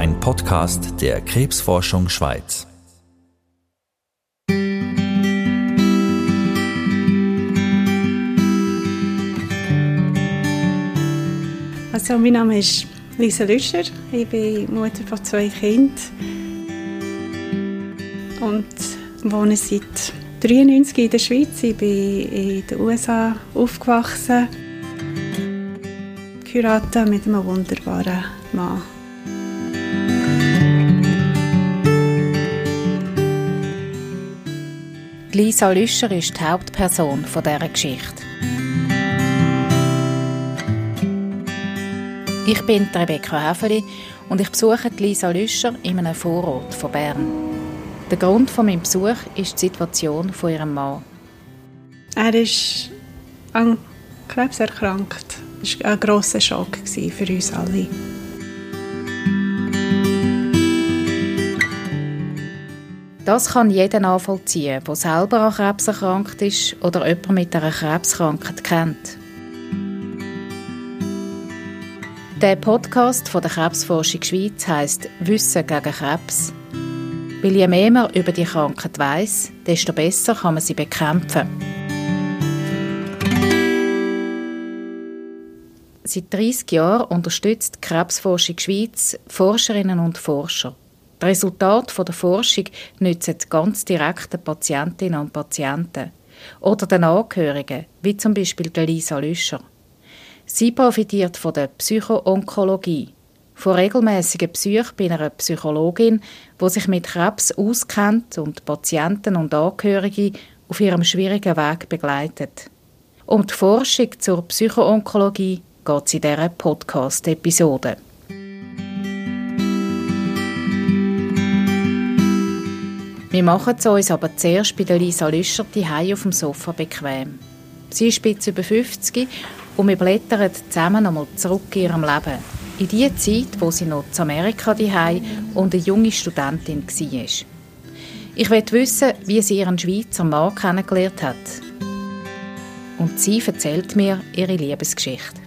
ein Podcast der Krebsforschung Schweiz. Also, mein Name ist Lisa Lüscher. Ich bin Mutter von zwei Kindern und wohne seit 1993 in der Schweiz. Ich bin in den USA aufgewachsen, geheiratet mit einem wunderbaren Mann. Lisa Lüscher ist die Hauptperson dieser Geschichte. Ich bin Rebecca Häfeli und ich besuche Lisa Lüscher in einem Vorort von Bern. Der Grund für meinem Besuch ist die Situation von ihrem Mann. Er ist an Krebs erkrankt. Das war ein grosser Schock für uns alle. Das kann jeder nachvollziehen, der selber an Krebs erkrankt ist oder jemand mit einer Krebskrankheit kennt. Der Podcast von der Krebsforschung Schweiz heißt Wissen gegen Krebs. Weil je mehr man über die Krankheit weiß, desto besser kann man sie bekämpfen. Seit 30 Jahren unterstützt die Krebsforschung Schweiz Forscherinnen und Forscher die Resultate der Forschung nützen ganz direkt den Patientinnen und Patienten oder den Angehörigen, wie zum Beispiel Lisa Lüscher. Sie profitiert von der Psychoonkologie, von regelmäßigen Psych bei einer Psychologin, die sich mit Krebs auskennt und Patienten und Angehörige auf ihrem schwierigen Weg begleitet. Um die Forschung zur Psychoonkologie geht es in dieser Podcast-Episode. Wir machen es uns aber zuerst bei der Lisa Lüscher die auf dem Sofa bequem. Sie ist spitz über 50 und wir blättern zusammen einmal zurück in ihrem Leben. In die Zeit, wo sie noch zu Amerika die und eine junge Studentin war. Ich will wissen, wie sie ihren Schweizer Mann kennengelernt hat. Und sie erzählt mir ihre Liebesgeschichte.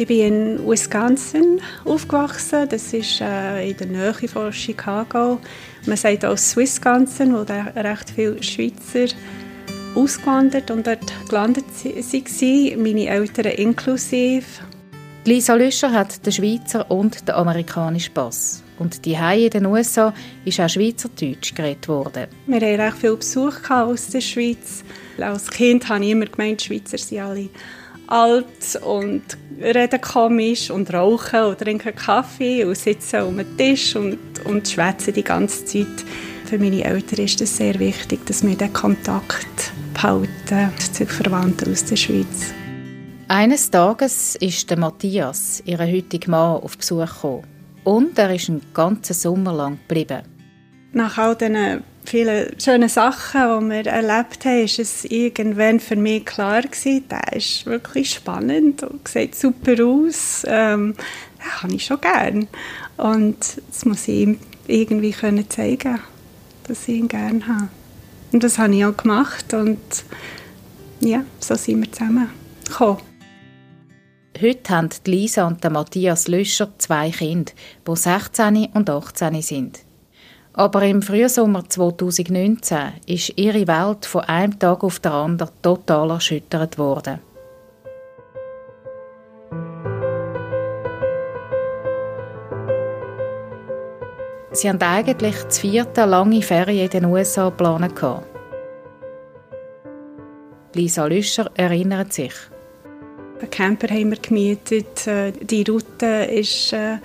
Ich bin in Wisconsin aufgewachsen. Das ist äh, in der Nähe von Chicago. Man sagt auch Swissconsin, wo da recht viele Schweizer ausgewandert und dort gelandet waren, meine Eltern inklusive. Lisa Lüscher hat den Schweizer und den amerikanischen Pass. Und die in den USA ist auch Schweizerdeutsch geredet worden. Wir hatten recht viel Besuch aus der Schweiz. Als Kind habe ich immer gemeint, die Schweizer sind alle alt und reden komisch und rauchen oder trinken Kaffee und sitzen um den Tisch und, und schwätzen die ganze Zeit. Für meine Eltern ist es sehr wichtig, dass wir den Kontakt behalten zu Verwandten aus der Schweiz. Eines Tages ist der Matthias, ihr heutiger Mann, auf Besuch gekommen. Und er ist einen ganzen Sommer lang geblieben. Nach all diesen vielen schönen Sachen, die wir erlebt haben, ist es irgendwann für mich klar gewesen, der ist wirklich spannend und sieht super aus. Ähm, den habe ich schon gern. Und das muss ich ihm irgendwie können zeigen, dass ich ihn gerne habe. Und das habe ich auch gemacht und ja, so sind wir zusammen gekommen. Heute haben Lisa und Matthias Löscher zwei Kinder, die 16 und 18 sind. Aber im Frühsommer 2019 ist ihre Welt von einem Tag auf den anderen total erschüttert worden. Sie hatten eigentlich das vierte lange Ferien in den USA geplant. Lisa Lüscher erinnert sich. Einen Camper haben wir gemietet. Äh, die Route ist äh,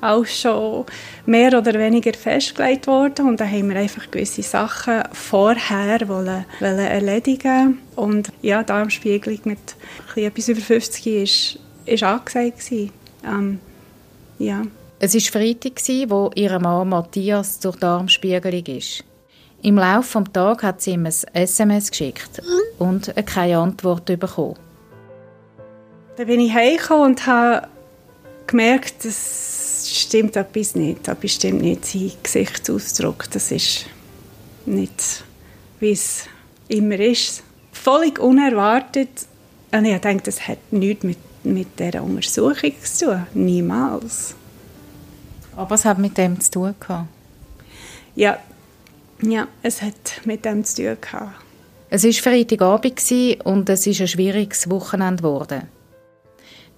auch schon mehr oder weniger festgelegt worden und da haben wir einfach gewisse Sachen vorher wollen, wollen erledigen und ja, Darmspiegelung mit etwas über 50 ist, ist angesagt Ähm, ja. Es war Freitag, wo ihr Mann Matthias zur Darmspiegelung ist. Im Laufe des Tages hat sie ihm ein SMS geschickt und keine Antwort bekommen. Dann bin ich heimgekommen und habe gemerkt, dass stimmt etwas nicht. Da bestimmt nicht sein Gesichtsausdruck. Das ist nicht, wie es immer ist. Völlig unerwartet. Und ich denke, das hat nichts mit, mit dieser Untersuchung zu tun. Niemals. Aber es hat mit dem zu tun gehabt. Ja, ja es hat mit dem zu tun gehabt. Es war Freitagabend und es ist ein schwieriges Wochenende geworden.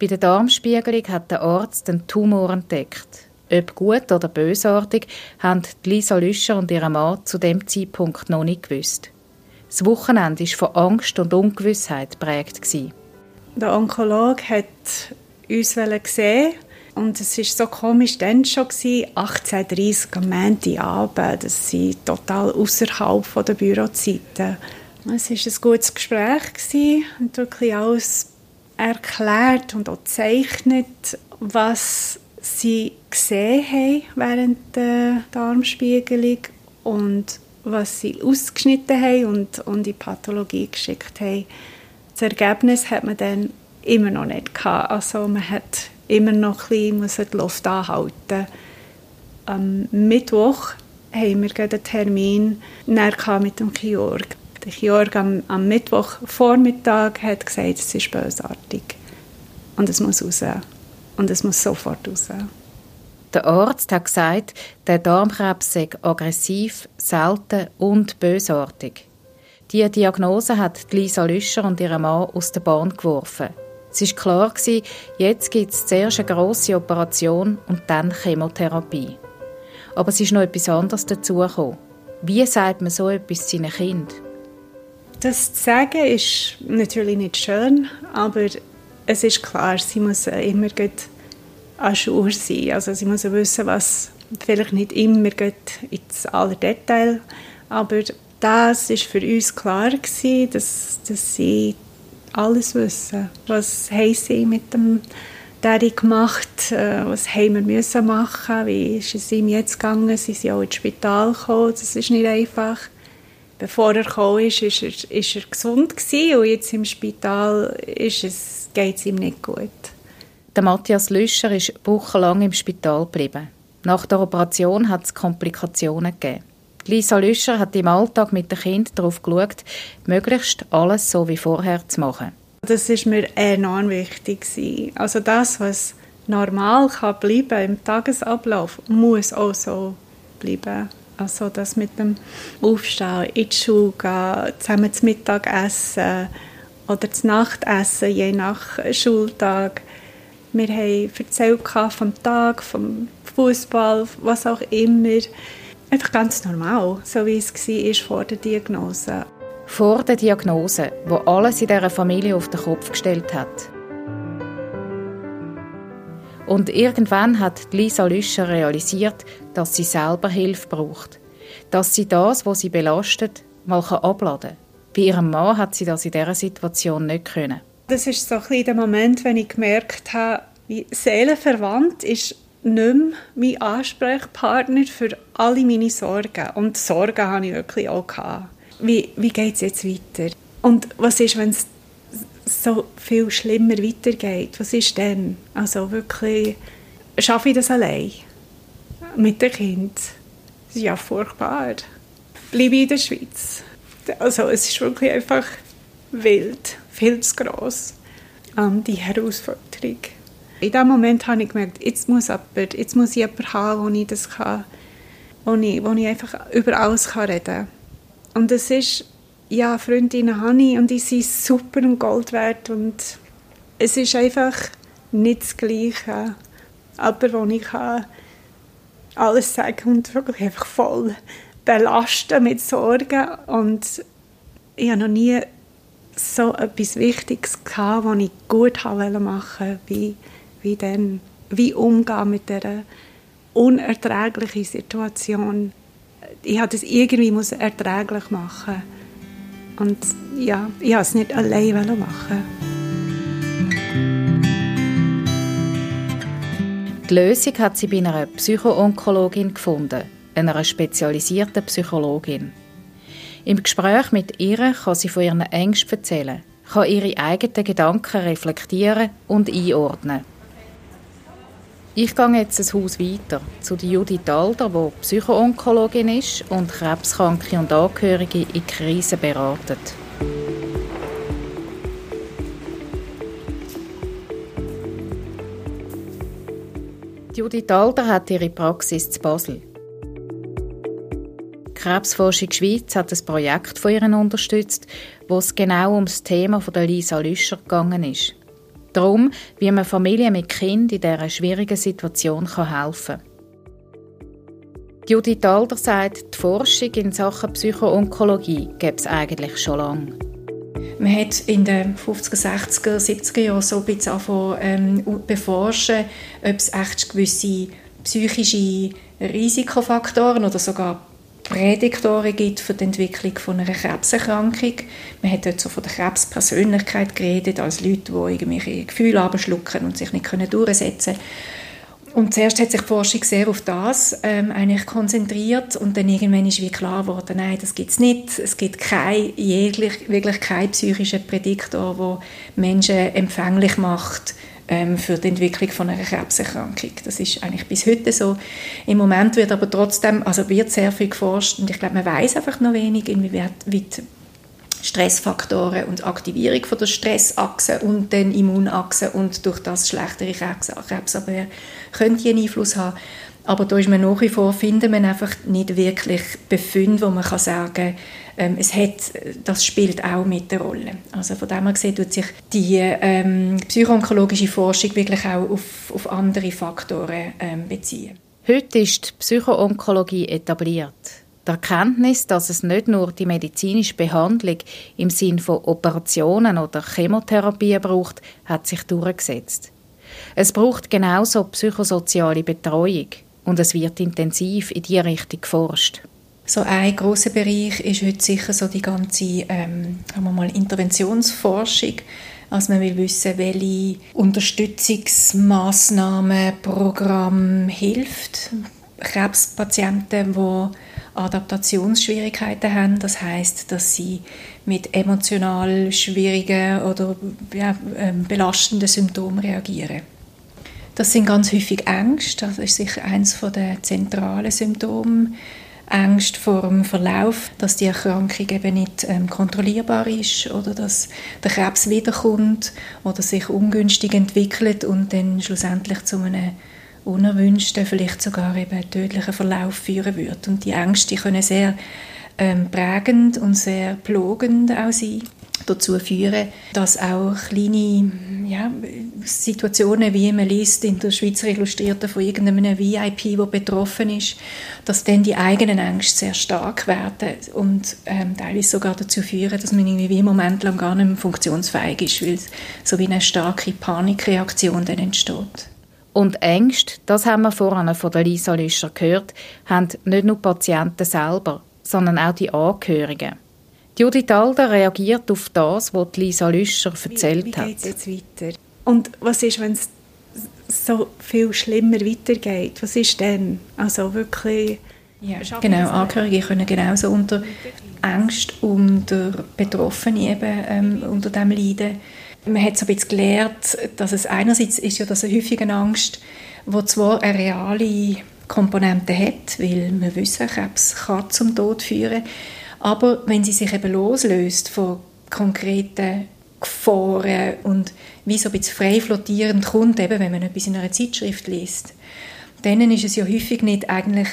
Bei der Darmspiegelung hat der Arzt den Tumor entdeckt. Ob gut oder bösartig, haben Lisa Lüscher und ihr Mann zu dem Zeitpunkt noch nicht gewusst. Das Wochenende war von Angst und Ungewissheit geprägt. Der Onkologe hat uns sehen und es war so komisch dann schon, 18.30 Uhr am Montagabend, das sind total außerhalb der Bürozeiten. Es war ein gutes Gespräch und wirklich alles erklärt und auch gezeichnet, was sie gesehen haben während der Darmspiegelung und was sie ausgeschnitten haben und, und in die Pathologie geschickt haben. Das Ergebnis hat man dann immer noch nicht gehabt. Also man hat immer noch ein bisschen die Luft anhalten. Am Mittwoch haben wir einen Termin mit dem Chirurg. Der Chirurg am, am Mittwochvormittag hat gesagt, es ist bösartig. Und es muss raus. Und es muss sofort raus. Der Arzt hat gesagt, der Darmkrebs sei aggressiv, selten und bösartig. Diese Diagnose hat Lisa Lüscher und ihren Mann aus der Bahn geworfen. Es war klar, jetzt gibt es zuerst eine grosse Operation und dann Chemotherapie. Aber es ist noch etwas anderes dazugekommen. Wie sagt man so etwas seinen Kindern? Das zu sagen ist natürlich nicht schön, aber es ist klar, sie muss immer an Schuhe sein. Also sie muss wissen, was vielleicht nicht immer ins aller Detail, aber das ist für uns klar gewesen, dass, dass sie alles wissen. Was haben sie mit dem Daddy gemacht? Äh, was haben wir müssen machen? Wie ist es ihm jetzt gegangen? Sie sind auch ins Spital gekommen. Das ist nicht einfach. Bevor er gekommen ist, ist er, ist er gesund gewesen und jetzt im Spital ist es, geht es ihm nicht gut. Der Matthias Lüscher ist wochenlang im Spital geblieben. Nach der Operation hat es Komplikationen gegeben. Lisa Lüscher hat im Alltag mit den Kindern darauf geschaut, möglichst alles so wie vorher zu machen. Das ist mir enorm wichtig. Also das, was normal kann bleiben im Tagesablauf, muss auch so bleiben. Also das mit dem Aufstehen, in die Schule gehen, zusammen zum Mittag essen oder zum Nachtessen, je nach Schultag. Wir haben erzählt vom Tag, vom Fußball, was auch immer. Einfach ganz normal, so wie es war vor der Diagnose. Vor der Diagnose, wo alles in dieser Familie auf den Kopf gestellt hat. Und irgendwann hat Lisa Lüscher realisiert, dass sie selber Hilfe braucht. Dass sie das, was sie belastet, mal abladen kann. Bei ihrem Mann hat sie das in dieser Situation nicht können. Das ist so ein der Moment, wenn ich gemerkt habe, wie seelenverwandt ist nicht mehr mein Ansprechpartner für alle meine Sorgen. Und Sorgen hatte ich wirklich auch. Wie, wie geht es jetzt weiter? Und was ist, wenn es so viel schlimmer weitergeht? Was ist denn? Also wirklich, schaffe ich das allein? Mit dem Kind? Das ist ja furchtbar. Bleibe ich in der Schweiz? Also es ist wirklich einfach wild, viel zu gross, ähm, die Herausforderung. In diesem Moment habe ich gemerkt, jetzt muss, jemand, jetzt muss ich jemanden haben, wo ich das kann, wo ich, wo ich einfach über alles kann reden kann. Und es ist, ja, Freundinnen habe ich und die sind super und Gold wert und es ist einfach nicht das Gleiche, aber wo ich kann alles sagen und wirklich einfach voll belasten mit Sorgen und ich habe noch nie so etwas Wichtiges gehabt, was ich gut machen wollte, wie wie dann, wie umgehen mit dieser unerträglichen Situation. Ich habe das irgendwie erträglich machen und ja, ich wollte es nicht allein machen. Die Lösung hat sie bei einer Psychoonkologin gefunden, einer spezialisierten Psychologin. Im Gespräch mit ihr kann sie von ihren Ängsten erzählen, kann ihre eigenen Gedanken reflektieren und einordnen. Ich gehe jetzt ein Haus weiter zu Judith Alder, die Psychoonkologin ist und Krebskranke und Angehörige in Krisen beratet. Judith Alder hat ihre Praxis zu Basel. Krebsforschung Schweiz hat ein Projekt von ihr unterstützt, wo es genau um das Thema von Lisa Lüscher gegangen ist. Darum, wie man Familien mit Kind in dieser schwierigen Situation helfen kann. Judith Alder sagt, die Forschung in Sachen Psychoonkologie gibt es eigentlich schon lange. Man hat in den 50er, 60er, 70er Jahren so ein bisschen angefangen, ähm, beforschen, ob es echt gewisse psychische Risikofaktoren oder sogar Prädiktoren gibt für die Entwicklung von einer Krebserkrankung. Man hat dort so von der Krebspersönlichkeit geredet, als Leute, die irgendwelche Gefühle abschlucken und sich nicht durchsetzen können. Und zuerst hat sich die Forschung sehr auf das ähm, eigentlich konzentriert und dann irgendwann ist wie klar geworden, nein, das gibt es nicht. Es gibt kein, wirklich keinen psychischen Prädiktor, der Menschen empfänglich macht ähm, für die Entwicklung von einer Krebserkrankung. Das ist eigentlich bis heute so. Im Moment wird aber trotzdem, also wird sehr viel geforscht und ich glaube, man weiß einfach noch wenig, inwieweit Stressfaktoren und Aktivierung von der Stressachse und den Immunachse und durch das schlechtere Krebsabwehr könnte einen Einfluss haben. Aber da ist man nach wie vor, findet man einfach nicht wirklich Befunde, wo man kann sagen ähm, es hat, das spielt auch mit der Rolle. Also von dem her gesehen tut sich die ähm, psychoonkologische Forschung wirklich auch auf, auf andere Faktoren ähm, beziehen. Heute ist die Psychoonkologie etabliert. Die Erkenntnis, dass es nicht nur die medizinische Behandlung im Sinn von Operationen oder Chemotherapie braucht, hat sich durchgesetzt. Es braucht genauso psychosoziale Betreuung und es wird intensiv in diese Richtung geforscht. So ein großer Bereich ist heute sicher so die ganze ähm, wir mal, Interventionsforschung. Also man will wissen, welche Unterstützungsmaßnahmen, Programm hilft Krebspatienten, die Adaptationsschwierigkeiten haben. Das heißt, dass sie mit emotional schwierigen oder ja, ähm, belastenden Symptomen reagieren. Das sind ganz häufig Ängste. Das ist sicher eines der zentralen Symptome. Angst vor dem Verlauf, dass die Erkrankung eben nicht ähm, kontrollierbar ist oder dass der Krebs wiederkommt oder sich ungünstig entwickelt und dann schlussendlich zu einem unerwünschten, vielleicht sogar eben tödlichen Verlauf führen wird. Und die Ängste können sehr ähm, prägend und sehr plogend auch sein dazu führen, dass auch kleine ja, Situationen, wie man liest in der Schweizer Illustrierten von irgendeinem VIP, der betroffen ist, dass dann die eigenen Ängste sehr stark werden und ähm, teilweise sogar dazu führen, dass man irgendwie im Moment lang gar nicht mehr funktionsfähig ist, weil so wie eine starke Panikreaktion dann entsteht. Und Ängste, das haben wir vorhin von der Lisa Lüscher gehört, haben nicht nur Patienten selber, sondern auch die Angehörigen. Judith Alder reagiert auf das, was Lisa Lüscher erzählt wie, wie hat. Wie jetzt weiter? Und was ist, wenn es so viel schlimmer weitergeht? Was ist denn? Also wirklich... Ja, genau, Angehörige können genauso unter Angst und der Betroffene eben ähm, unter dem leiden man hat so ein bisschen gelernt, dass es einerseits ist ja das eine häufige Angst, wo zwar eine reale Komponente hat, weil wir wissen, Krebs kann zum Tod führen, aber wenn sie sich eben loslöst von konkreten Gefahren und wie so ein bisschen frei flottierend kommt, eben wenn man etwas in einer Zeitschrift liest, dann ist es ja häufig nicht eigentlich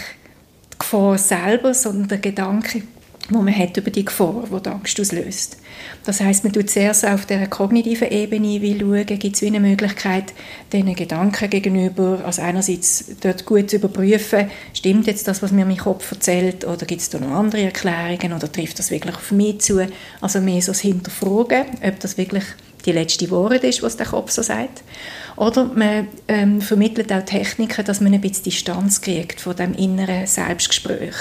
die Gefahr selber, sondern der Gedanke, wo man hat über die Gefahr, die die Angst auslöst. Das heißt, man tut zuerst auf der kognitiven Ebene wie schauen, gibt es eine Möglichkeit, diesen Gedanken gegenüber, also einerseits dort gut zu überprüfen, stimmt jetzt das, was mir mein Kopf erzählt, oder gibt es da noch andere Erklärungen, oder trifft das wirklich auf mich zu? Also mehr so das Hinterfragen, ob das wirklich die letzte Wahrheit ist, was der Kopf so sagt. Oder man ähm, vermittelt auch Techniken, dass man ein bisschen Distanz kriegt von dem inneren Selbstgespräch.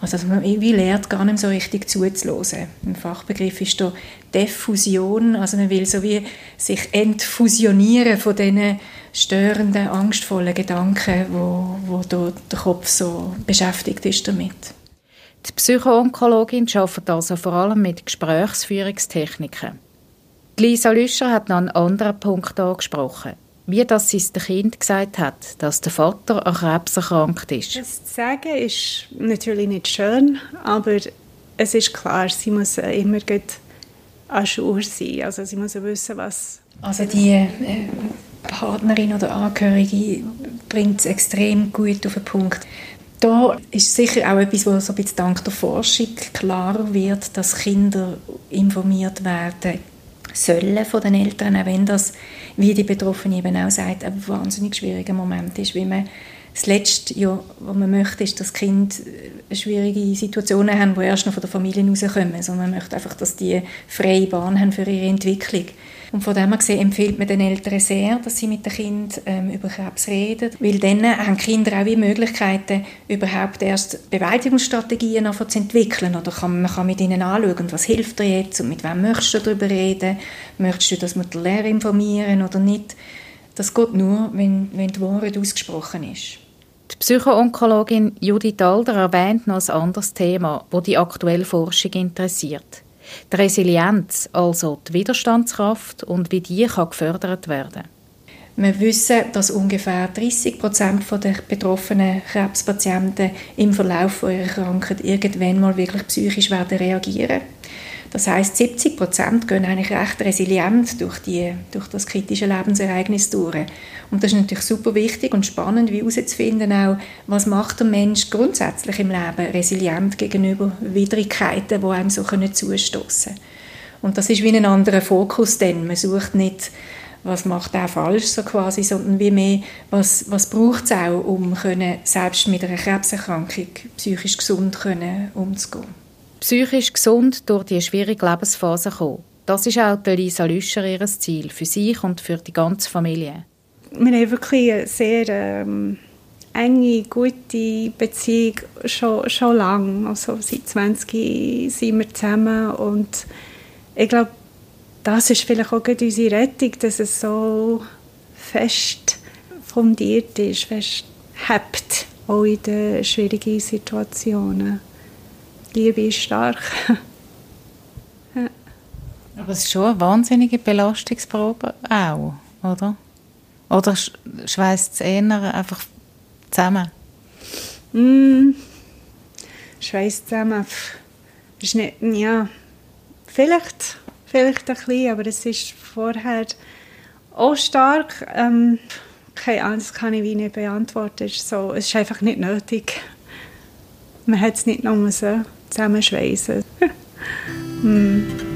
Also dass man irgendwie lernt, gar nicht so richtig zuzulassen. Ein Fachbegriff ist da Diffusion, also man will so wie sich entfusionieren von diesen störenden, angstvollen Gedanken, wo, wo da der Kopf so beschäftigt ist damit. Die Psychoonkologin arbeitet also vor allem mit Gesprächsführungstechniken. Lisa Lüscher hat noch einen anderen Punkt angesprochen wie das sie es dem Kind gesagt hat, dass der Vater an Krebs erkrankt ist. Das zu sagen ist natürlich nicht schön, aber es ist klar, sie muss immer gut an Schuhe sein. Also sie muss wissen, was... Also die äh, Partnerin oder Angehörige bringt es extrem gut auf den Punkt. Da ist sicher auch etwas, was so ein bisschen dank der Forschung klarer wird, dass Kinder informiert werden sollen von den Eltern, auch wenn das, wie die Betroffene eben auch sagt, ein wahnsinnig schwieriger Moment ist, weil man das Letzte, ja, was man möchte, ist, dass Kinder schwierige Situationen haben, die erst noch von der Familie rauskommen, sondern man möchte einfach, dass die freie Bahn haben für ihre Entwicklung. Und von dem her gesehen empfiehlt man den Eltern sehr, dass sie mit den Kindern ähm, über Krebs reden, weil dann haben Kinder auch wie Möglichkeiten, überhaupt erst Bewältigungsstrategien zu entwickeln. Oder kann, man kann mit ihnen anschauen, was hilft dir jetzt und mit wem möchtest du darüber reden, möchtest du, dass wir den Lehrer informieren oder nicht. Das geht nur, wenn, wenn die Wahrheit ausgesprochen ist. Die Psychoonkologin Judith Alder erwähnt noch ein anderes Thema, das die aktuelle Forschung interessiert. Die Resilienz, also die Widerstandskraft und wie die kann gefördert werden wir wissen, dass ungefähr 30 Prozent der betroffenen Krebspatienten im Verlauf ihrer Krankheit irgendwann mal wirklich psychisch werden reagieren. Das heißt, 70 Prozent gehen eigentlich recht resilient durch, die, durch das kritische Lebensereignis durch. Und das ist natürlich super wichtig und spannend, wie herauszufinden was macht der Mensch grundsätzlich im Leben resilient gegenüber Widrigkeiten, die einem so zustoßen können. Und das ist wie ein anderer Fokus denn. Man sucht nicht was macht er falsch, so quasi, sondern wie mehr, was, was braucht es auch, um können, selbst mit einer Krebserkrankung psychisch gesund können, umzugehen. Psychisch gesund durch die schwierige Lebensphase kommen. Das ist auch Lisa Lüscher ihr Ziel, für sich und für die ganze Familie. Wir haben wirklich eine sehr ähm, enge, gute Beziehung schon, schon lange. Also seit 20 sind wir zusammen und ich glaube, das ist vielleicht auch unsere Rettung, dass es so fest fundiert ist, fest hebt, auch in den schwierigen Situationen. Die Liebe ist stark. ja. Aber es ist schon eine wahnsinnige Belastungsprobe auch, oder? Oder schweißt es eher einfach zusammen? Mm, schweißt zusammen. Ist nicht, ja, vielleicht vielleicht ein bisschen, aber es ist vorher auch stark. Ähm, keine Ahnung, das kann ich wie nicht beantworten. Es ist, so, es ist einfach nicht nötig. Man hat es nicht noch so zusammenschweissen. hm.